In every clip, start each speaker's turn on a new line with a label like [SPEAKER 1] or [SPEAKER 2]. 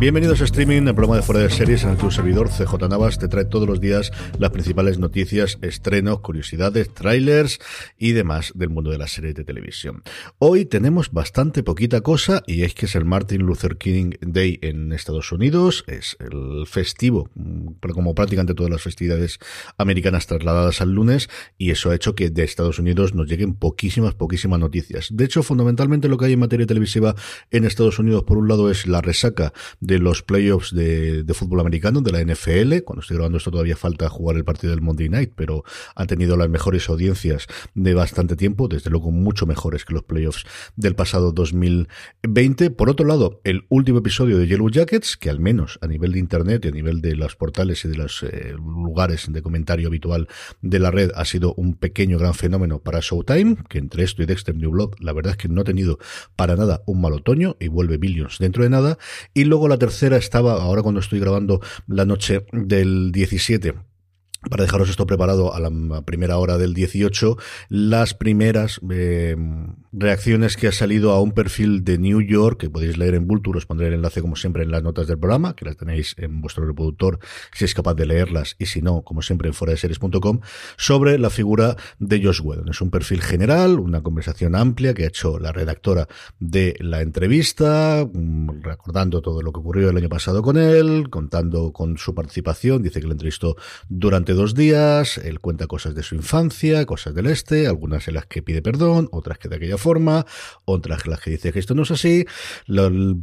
[SPEAKER 1] Bienvenidos a Streaming, el programa de fuera de series en el que servidor CJ Navas te trae todos los días las principales noticias, estrenos, curiosidades, trailers y demás del mundo de la serie de televisión. Hoy tenemos bastante poquita cosa y es que es el Martin Luther King Day en Estados Unidos, es el festivo, pero como prácticamente todas las festividades americanas trasladadas al lunes y eso ha hecho que de Estados Unidos nos lleguen poquísimas, poquísimas noticias. De hecho, fundamentalmente lo que hay en materia televisiva en Estados Unidos, por un lado, es la resaca de los playoffs de, fútbol americano, de la NFL. Cuando estoy grabando esto todavía falta jugar el partido del Monday Night, pero han tenido las mejores audiencias de bastante tiempo, desde luego mucho mejores que los playoffs del pasado 2020. Por otro lado, el último episodio de Yellow Jackets, que al menos a nivel de Internet y a nivel de los portales y de los eh, lugares de comentario habitual de la red, ha sido un pequeño gran fenómeno para Showtime, que entre esto y Dexter New Blood, la verdad es que no ha tenido para nada un mal otoño y vuelve Billions dentro de nada. Y luego la tercera estaba, ahora cuando estoy grabando la noche del 17, para dejaros esto preparado a la primera hora del 18, las primeras eh, reacciones que ha salido a un perfil de New York, que podéis leer en Vulture, os pondré el enlace como siempre en las notas del programa, que las tenéis en vuestro reproductor si es capaz de leerlas, y si no, como siempre en foradeseries.com, sobre la figura de Josh Whedon. Es un perfil general, una conversación amplia que ha hecho la redactora de la entrevista, mm, recordando todo lo que ocurrió el año pasado con él, contando con su participación, dice que le entrevistó durante dos días, él cuenta cosas de su infancia, cosas del este, algunas en las que pide perdón, otras que de aquella forma, otras en las que dice que esto no es así.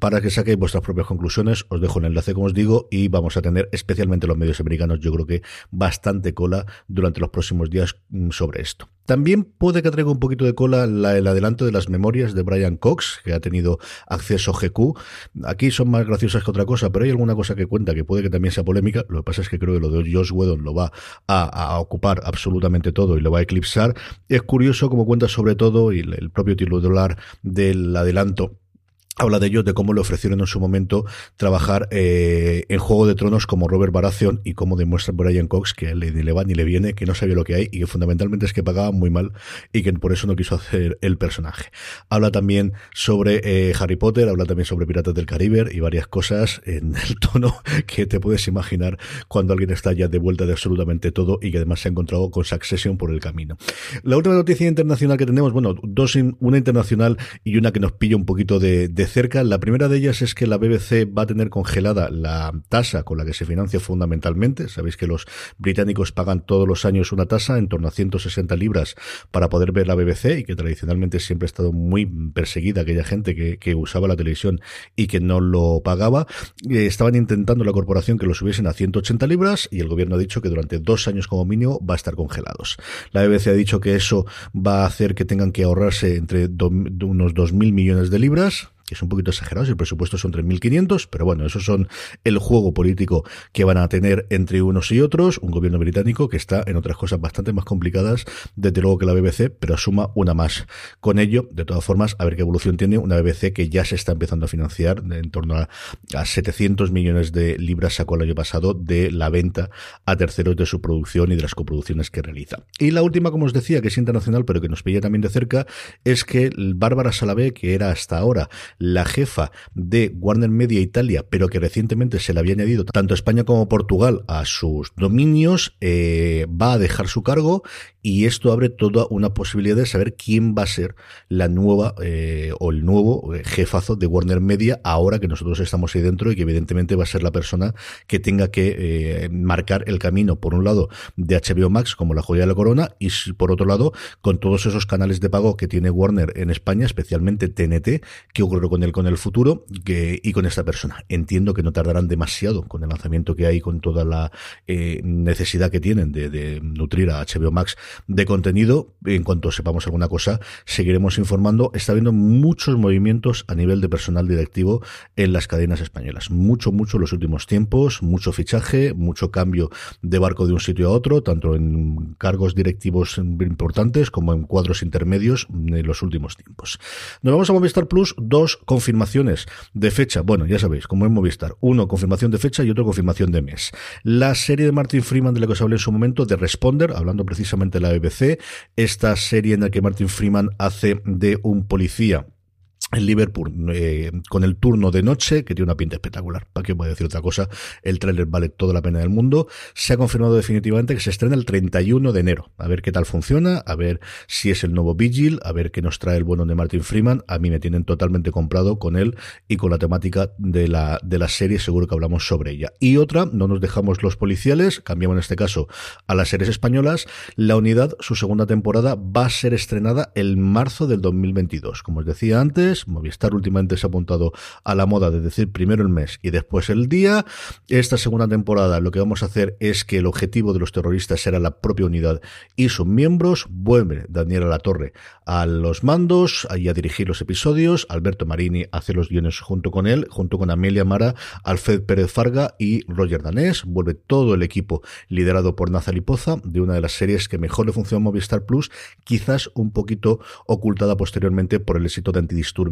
[SPEAKER 1] para que saquéis vuestras propias conclusiones, os dejo el enlace, como os digo, y vamos a tener, especialmente los medios americanos, yo creo que bastante cola durante los próximos días mm, sobre esto. También puede que traiga un poquito de cola el adelanto de las memorias de Brian Cox, que ha tenido acceso GQ. Aquí son más graciosas que otra cosa, pero hay alguna cosa que cuenta que puede que también sea polémica. Lo que pasa es que creo que lo de Josh Whedon lo va a, ocupar absolutamente todo y lo va a eclipsar. Es curioso como cuenta sobre todo, y el propio titular del adelanto Habla de ello, de cómo le ofrecieron en su momento trabajar eh, en Juego de Tronos como Robert Baratheon y cómo demuestra Brian Cox que le, ni le va ni le viene, que no sabía lo que hay y que fundamentalmente es que pagaba muy mal y que por eso no quiso hacer el personaje. Habla también sobre eh, Harry Potter, habla también sobre Piratas del Caribe y varias cosas en el tono que te puedes imaginar cuando alguien está ya de vuelta de absolutamente todo y que además se ha encontrado con Succession por el camino. La última noticia internacional que tenemos, bueno, dos, una internacional y una que nos pilla un poquito de cerca. La primera de ellas es que la BBC va a tener congelada la tasa con la que se financia fundamentalmente. Sabéis que los británicos pagan todos los años una tasa en torno a 160 libras para poder ver la BBC y que tradicionalmente siempre ha estado muy perseguida aquella gente que, usaba la televisión y que no lo pagaba. Eh, estaban intentando la corporación que lo subiesen a 180 libras y el gobierno ha dicho que durante dos años como mínimo va a estar congelados. La BBC ha dicho que eso va a hacer que tengan que ahorrarse entre unos 2.000 millones de libras que es un poquito exagerado, si el presupuesto son 3.500, pero bueno, esos son el juego político que van a tener entre unos y otros, un gobierno británico que está en otras cosas bastante más complicadas, desde luego que la BBC, pero asuma una más. Con ello, de todas formas, a ver qué evolución tiene una BBC que ya se está empezando a financiar en torno a, 700 millones de libras sacó el año pasado de la venta a terceros de su producción y de las coproducciones que realiza. Y la última, como os decía, que es internacional, pero que nos pilla también de cerca, es que Bárbara Salavé, que era hasta ahora la jefa de Warner Media Italia, pero que recientemente se le había añadido tanto España como Portugal a sus dominios, eh, va a dejar su cargo y esto abre toda una posibilidad de saber quién va a ser la nueva eh, o el nuevo eh, jefazo de Warner Media ahora que nosotros estamos ahí dentro y que evidentemente va a ser la persona que tenga que marcar el camino, por un lado, de HBO Max como la joya de la corona y por otro lado, con todos esos canales de pago que tiene Warner en España, especialmente TNT, que ocurre con él con el futuro que, y con esta persona. Entiendo que no tardarán demasiado con el lanzamiento que hay, con toda la necesidad que tienen de, de nutrir a HBO Max de contenido. En cuanto sepamos alguna cosa, seguiremos informando. Está habiendo muchos movimientos a nivel de personal directivo en las cadenas españolas. Mucho, mucho en los últimos tiempos, mucho fichaje, mucho cambio de barco de un sitio a otro, tanto en cargos directivos importantes como en cuadros intermedios en los últimos tiempos. Nos vamos a Movistar Plus, dos confirmaciones de fecha. Bueno, ya sabéis, como en Movistar, uno confirmación de fecha y otro confirmación de mes. La serie de Martin Freeman de la que os hablé en su momento, de Responder, hablando precisamente de la BBC, esta serie en la que Martin Freeman hace de un policía el Liverpool eh, con el turno de noche, que tiene una pinta espectacular. ¿Para qué a decir otra cosa? El tráiler vale toda la pena del mundo. Se ha confirmado definitivamente que se estrena el 31 de enero. A ver qué tal funciona, a ver si es el nuevo Vigil, a ver qué nos trae el bueno de Martin Freeman. A mí me tienen totalmente comprado con él y con la temática de la, de la serie. Seguro que hablamos sobre ella. Y otra, no nos dejamos los policiales, cambiamos en este caso a las series españolas. La unidad, su segunda temporada, va a ser estrenada el marzo del 2022. Como os decía antes, Movistar últimamente se ha apuntado a la moda de decir primero el mes y después el día. Esta segunda temporada lo que vamos a hacer es que el objetivo de los terroristas será la propia unidad y sus miembros. Vuelve Daniela La Torre a los mandos, ahí a dirigir los episodios. Alberto Marini hace los guiones junto con él, junto con Amelia Mara, Alfred Pérez Farga y Roger Danés. Vuelve todo el equipo liderado por Nazali Poza, de una de las series que mejor le funciona Movistar Plus, quizás un poquito ocultada posteriormente por el éxito de Antidisturbios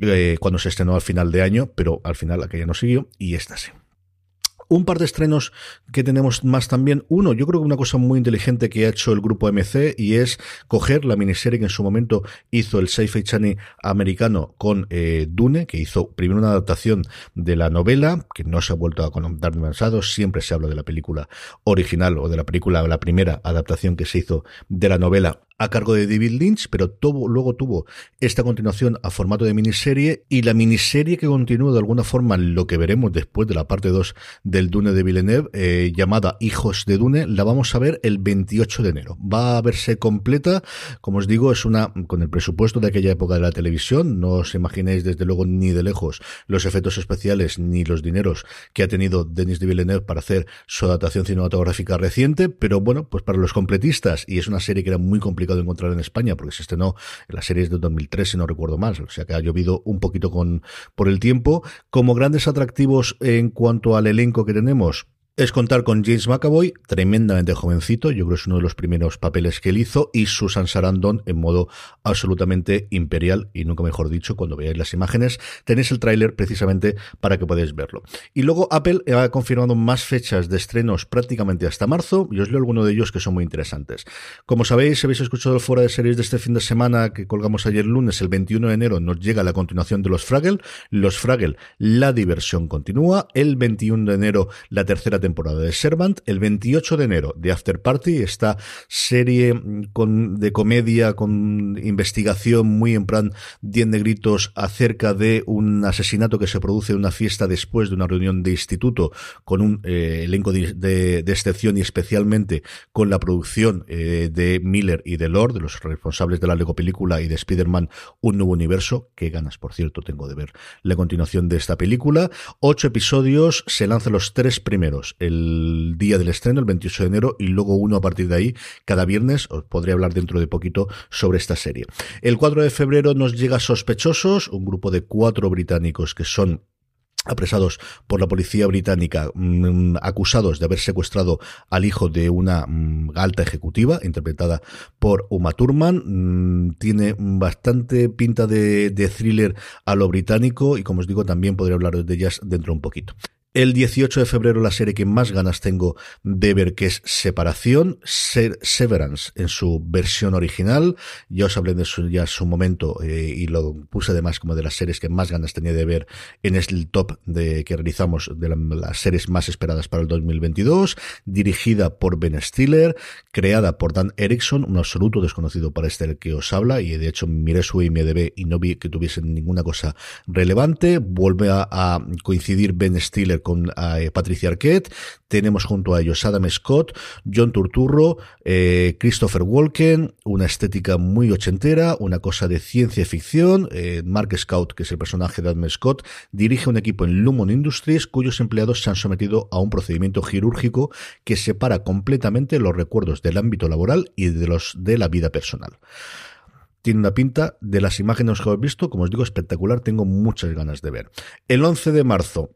[SPEAKER 1] eh, cuando se estrenó al final de año, pero al final aquella no siguió y esta sí. Un par de estrenos que tenemos más también. Uno, yo creo que una cosa muy inteligente que ha hecho el grupo MC y es coger la miniserie que en su momento hizo el Sci-Fi Channel americano con eh, Dune, que hizo primero una adaptación de la novela, que no se ha vuelto a contar demasiado, siempre se habla de la película original o de la película, la primera adaptación que se hizo de la novela a cargo de David Lynch, pero luego tuvo esta continuación a formato de miniserie y la miniserie que continúa de alguna forma lo que veremos después de la parte 2 del Dune de Villeneuve, eh, llamada Hijos de Dune, la vamos a ver el 28 de enero. Va a verse completa, como os digo, es una con el presupuesto de aquella época de la televisión, no os imaginéis desde luego ni de lejos los efectos especiales ni los dineros que ha tenido Denis de Villeneuve para hacer su adaptación cinematográfica reciente, pero bueno, pues para los completistas, y es una serie que era muy complicada de encontrar en España porque se estrenó en las series de 2003, si no recuerdo mal, o sea que ha llovido un poquito con, por el tiempo. Como grandes atractivos en cuanto al elenco que tenemos, es contar con James McAvoy, tremendamente jovencito, yo creo que es uno de los primeros papeles que él hizo, y Susan Sarandon en modo absolutamente imperial, y nunca mejor dicho, cuando veáis las imágenes, tenéis el tráiler precisamente para que podáis verlo. Y luego Apple ha confirmado más fechas de estrenos prácticamente hasta marzo, y os leo algunos de ellos que son muy interesantes. Como sabéis, habéis escuchado fuera de series de este fin de semana que colgamos ayer lunes, el 21 de enero, nos llega la continuación de los Fraggle, los Fraggle, la diversión continúa, el 21 de enero, la tercera temporada temporada de Servant. El 28 de enero de After Party, esta serie con, de comedia con investigación muy en plan 10 negritos acerca de un asesinato que se produce en una fiesta después de una reunión de instituto con un eh, elenco de, excepción y especialmente con la producción eh, de Miller y de Lord, de los responsables de la Lego película y de Spider-Man Un Nuevo Universo. Qué ganas, por cierto, tengo de ver la continuación de esta película. Ocho episodios, se lanzan los tres primeros el día del estreno, el 28 de enero, y luego uno a partir de ahí, cada viernes, os podré hablar dentro de poquito sobre esta serie. El 4 de febrero nos llega Sospechosos, un grupo de cuatro británicos que son apresados por la policía británica mm, acusados de haber secuestrado al hijo de una mm, alta ejecutiva interpretada por Uma Thurman mm, tiene bastante pinta de, de, thriller a lo británico y como os digo también podré hablar de ellas dentro un poquito El 18 de febrero la serie que más ganas tengo de ver que es Separación, Severance en su versión original. Ya os hablé de su, ya su momento eh, y lo puse además como de las series que más ganas tenía de ver en el top de que realizamos de las series más esperadas para el 2022. Dirigida por Ben Stiller, creada por Dan Erickson, un absoluto desconocido para este el que os habla y de hecho miré su IMDb y no vi que tuviese ninguna cosa relevante. Vuelve a, coincidir Ben Stiller con eh, Patricia Arquette. Tenemos junto a ellos Adam Scott, John Turturro, eh, Christopher Walken, una estética muy ochentera, una cosa de ciencia ficción. Eh, Mark Scout, que es el personaje de Adam Scott, dirige un equipo en Lumon Industries cuyos empleados se han sometido a un procedimiento quirúrgico que separa completamente los recuerdos del ámbito laboral y de los de la vida personal tiene una pinta de las imágenes que he visto, como os digo, espectacular, tengo muchas ganas de ver. El 11 de marzo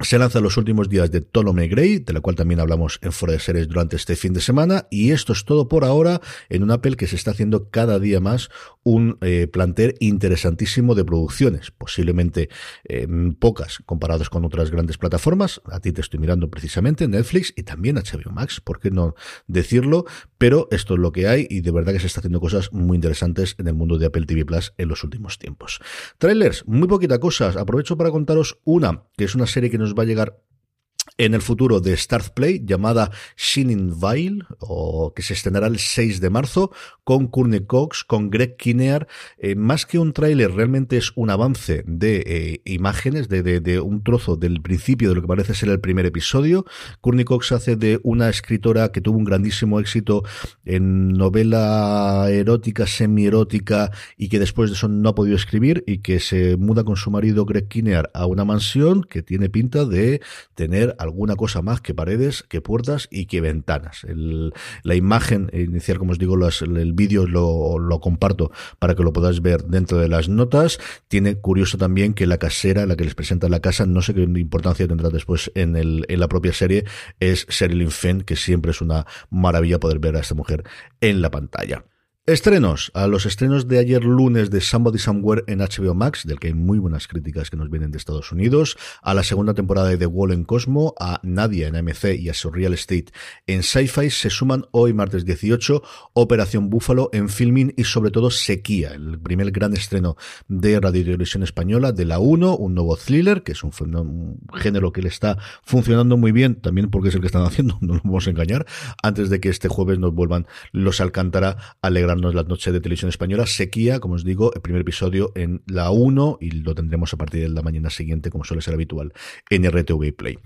[SPEAKER 1] se lanza los últimos días de Ptolemy Gray, de la cual también hablamos en Fuera de Series durante este fin de semana, y esto es todo por ahora en un Apple que se está haciendo cada día más un eh, plantel interesantísimo de producciones, posiblemente eh, pocas comparadas con otras grandes plataformas. A ti te estoy mirando precisamente Netflix y también HBO Max, ¿por qué no decirlo? Pero esto es lo que hay y de verdad que se está haciendo cosas muy interesantes en el mundo de Apple TV Plus en los últimos tiempos. Trailers, muy poquita cosas. Aprovecho para contaros una, que es una serie que nos va a llegar en el futuro de Start Play llamada Shining Vile o que se estrenará el 6 de marzo con Courtney Cox, con Greg Kinnear. Eh, más que un tráiler, realmente es un avance de eh, imágenes, de, de, un trozo del principio de lo que parece ser el primer episodio. Courtney Cox hace de una escritora que tuvo un grandísimo éxito en novela erótica, semi-erótica y que después de eso no ha podido escribir y que se muda con su marido Greg Kinnear a una mansión que tiene pinta de tener alguna cosa más que paredes, que puertas y que ventanas. la imagen inicial, como os digo, el vídeo lo, lo, comparto para que lo podáis ver dentro de las notas. Tiene curioso también que la casera, la que les presenta la casa, no sé qué importancia tendrá después en, el, en la propia serie, es Sherilyn Fenn, que siempre es una maravilla poder ver a esta mujer en la pantalla. Estrenos. A los estrenos de ayer lunes de Somebody Somewhere en HBO Max, del que hay muy buenas críticas que nos vienen de Estados Unidos, a la segunda temporada de The Wall en Cosmo, a Nadia en AMC y a Surreal Estate en Sci-Fi, se suman hoy martes 18 Operación Búfalo en Filming y sobre todo Sequía, el primer gran estreno de Radio Televisión Española de la 1, un nuevo thriller, que es un, género que le está funcionando muy bien, también porque es el que están haciendo, no nos vamos a engañar, antes de que este jueves nos vuelvan los Alcántara a alegrar es la noche de televisión española. Sequía, como os digo, el primer episodio en la 1 y lo tendremos a partir de la mañana siguiente, como suele ser habitual, en RTV Play.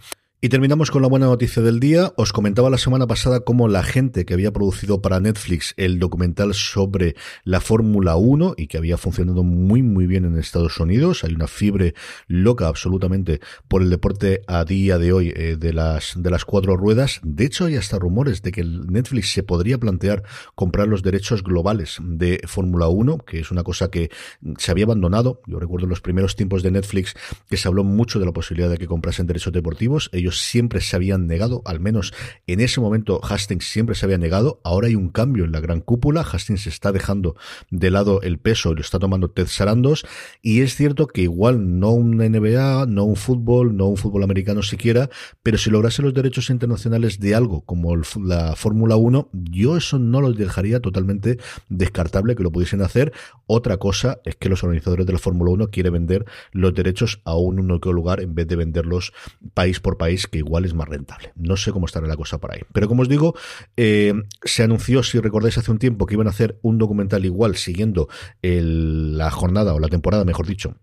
[SPEAKER 1] Y terminamos con la buena noticia del día. Os comentaba la semana pasada cómo la gente que había producido para Netflix el documental sobre la Fórmula 1 y que había funcionado muy muy bien en Estados Unidos. Hay una fiebre loca absolutamente por el deporte a día de hoy eh, de las de las cuatro ruedas. De hecho, hay hasta rumores de que Netflix se podría plantear comprar los derechos globales de Fórmula 1, que es una cosa que se había abandonado. Yo recuerdo en los primeros tiempos de Netflix que se habló mucho de la posibilidad de que comprasen derechos deportivos. Siempre se habían negado, al menos en ese momento Hastings siempre se había negado, ahora hay un cambio en la gran cúpula, Hastings está dejando de lado el peso lo está tomando Ted Sarandos, y es cierto que igual no un NBA, no un fútbol, no un fútbol americano siquiera, pero si lograse los derechos internacionales de algo como la Fórmula 1, yo eso no lo dejaría totalmente descartable que lo pudiesen hacer. Otra cosa es que los organizadores de la Fórmula 1 quieren vender los derechos a un único lugar en vez de venderlos país por país que igual es más rentable. No sé cómo estará la cosa por ahí. Pero como os digo, eh, se anunció, si recordáis hace un tiempo, que iban a hacer un documental igual siguiendo la jornada o la temporada, mejor dicho,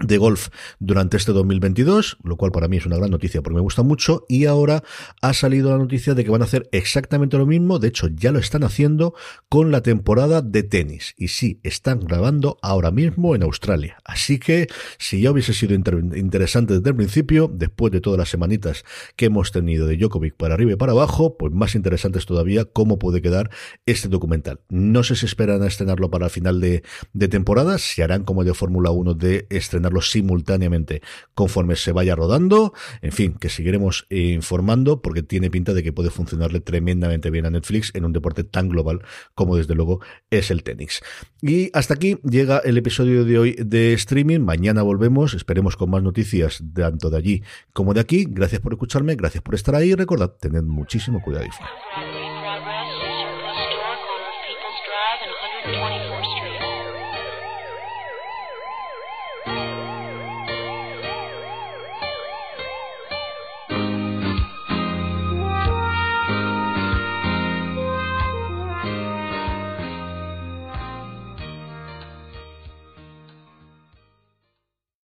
[SPEAKER 1] de golf durante este 2022, lo cual para mí es una gran noticia porque me gusta mucho y ahora ha salido la noticia de que van a hacer exactamente lo mismo, de hecho ya lo están haciendo con la temporada de tenis y sí, están grabando ahora mismo en Australia, así que si ya hubiese sido interesante desde el principio, después de todas las semanitas que hemos tenido de Djokovic para arriba y para abajo, pues más interesante es todavía cómo puede quedar este documental. No sé si esperan a estrenarlo para el final de, de temporada, si harán como de Fórmula 1 de estrenar simultáneamente conforme se vaya rodando. En fin, que seguiremos eh, informando porque tiene pinta de que puede funcionarle tremendamente bien a Netflix en un deporte tan global como desde luego es el tenis. Y hasta aquí llega el episodio de hoy de streaming. Mañana volvemos, esperemos con más noticias tanto de allí como de aquí. Gracias por escucharme, gracias por estar ahí. Recordad, tened muchísimo cuidado.